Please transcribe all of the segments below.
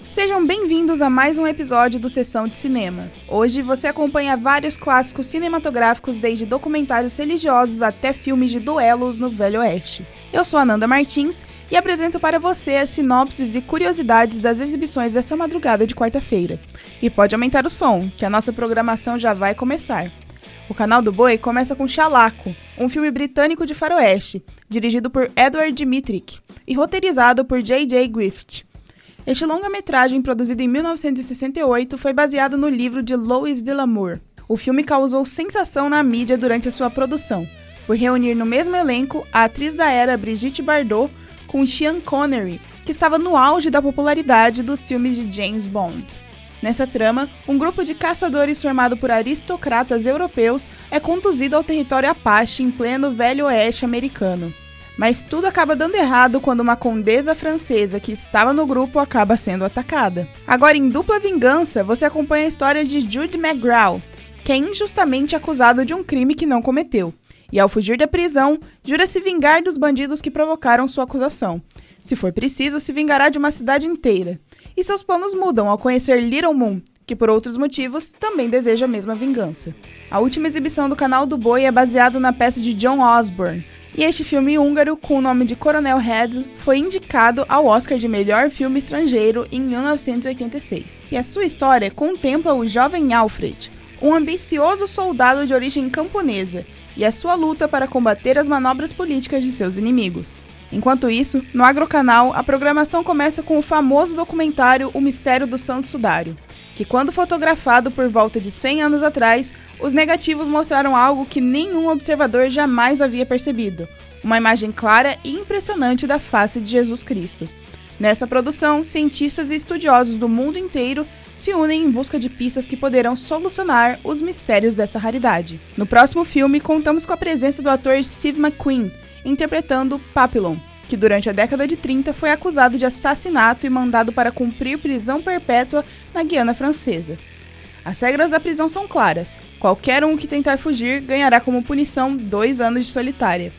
Sejam bem-vindos a mais um episódio do Sessão de Cinema. Hoje você acompanha vários clássicos cinematográficos, desde documentários religiosos até filmes de duelos no Velho Oeste. Eu sou Ananda Martins e apresento para você as sinopses e curiosidades das exibições dessa madrugada de quarta-feira. E pode aumentar o som, que a nossa programação já vai começar. O canal do Boi começa com Chalaco, um filme britânico de faroeste, dirigido por Edward Dmytryk e roteirizado por J.J. Griffith. Este longa-metragem, produzido em 1968, foi baseado no livro de Louis de L'Amour. O filme causou sensação na mídia durante sua produção, por reunir no mesmo elenco a atriz da era Brigitte Bardot com Sean Connery, que estava no auge da popularidade dos filmes de James Bond. Nessa trama, um grupo de caçadores formado por aristocratas europeus é conduzido ao território Apache em pleno Velho Oeste americano. Mas tudo acaba dando errado quando uma condesa francesa que estava no grupo acaba sendo atacada. Agora, em dupla vingança, você acompanha a história de Jude McGraw, que é injustamente acusado de um crime que não cometeu. E ao fugir da prisão, jura se vingar dos bandidos que provocaram sua acusação. Se for preciso, se vingará de uma cidade inteira. E seus planos mudam ao conhecer Little Moon, que por outros motivos também deseja a mesma vingança. A última exibição do canal do Boi é baseado na peça de John Osborne, e este filme húngaro, com o nome de Coronel Head, foi indicado ao Oscar de melhor filme estrangeiro em 1986. E a sua história contempla o jovem Alfred, um ambicioso soldado de origem camponesa, e a sua luta para combater as manobras políticas de seus inimigos. Enquanto isso, no Agrocanal, a programação começa com o famoso documentário O Mistério do Santo Sudário, que, quando fotografado por volta de 100 anos atrás, os negativos mostraram algo que nenhum observador jamais havia percebido: uma imagem clara e impressionante da face de Jesus Cristo. Nessa produção, cientistas e estudiosos do mundo inteiro se unem em busca de pistas que poderão solucionar os mistérios dessa raridade. No próximo filme, contamos com a presença do ator Steve McQueen, interpretando Papillon, que durante a década de 30 foi acusado de assassinato e mandado para cumprir prisão perpétua na Guiana Francesa. As regras da prisão são claras: qualquer um que tentar fugir ganhará como punição dois anos de solitária.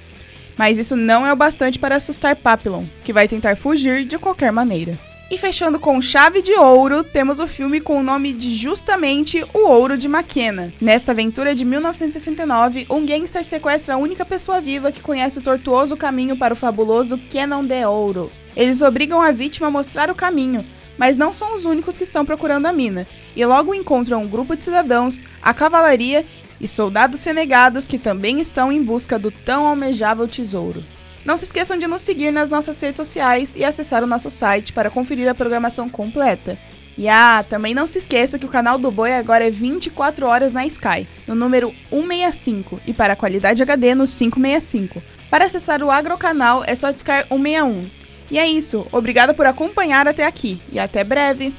Mas isso não é o bastante para assustar Papillon, que vai tentar fugir de qualquer maneira. E fechando com chave de ouro, temos o filme com o nome de justamente O Ouro de Maquena. Nesta aventura de 1969, um gangster sequestra a única pessoa viva que conhece o tortuoso caminho para o fabuloso Canon de Ouro. Eles obrigam a vítima a mostrar o caminho, mas não são os únicos que estão procurando a mina, e logo encontram um grupo de cidadãos, a cavalaria e soldados renegados que também estão em busca do tão almejável tesouro. Não se esqueçam de nos seguir nas nossas redes sociais e acessar o nosso site para conferir a programação completa. E ah, também não se esqueça que o canal do Boi agora é 24 horas na Sky, no número 165 e para a qualidade HD no 565. Para acessar o Agrocanal é só discar 161. E é isso, obrigada por acompanhar até aqui e até breve!